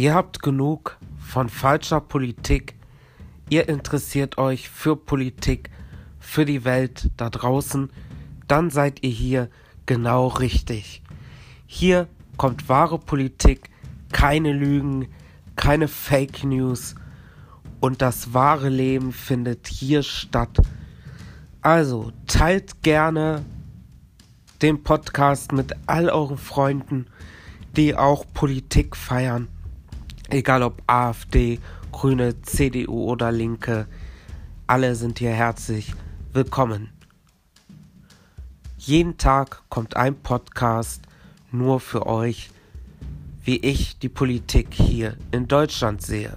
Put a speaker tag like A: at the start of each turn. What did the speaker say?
A: Ihr habt genug von falscher Politik. Ihr interessiert euch für Politik, für die Welt da draußen. Dann seid ihr hier genau richtig. Hier kommt wahre Politik, keine Lügen, keine Fake News und das wahre Leben findet hier statt. Also teilt gerne den Podcast mit all euren Freunden, die auch Politik feiern. Egal ob AfD, Grüne, CDU oder Linke. Alle sind hier herzlich willkommen. Jeden Tag kommt ein Podcast nur für euch, wie ich die Politik hier in Deutschland sehe.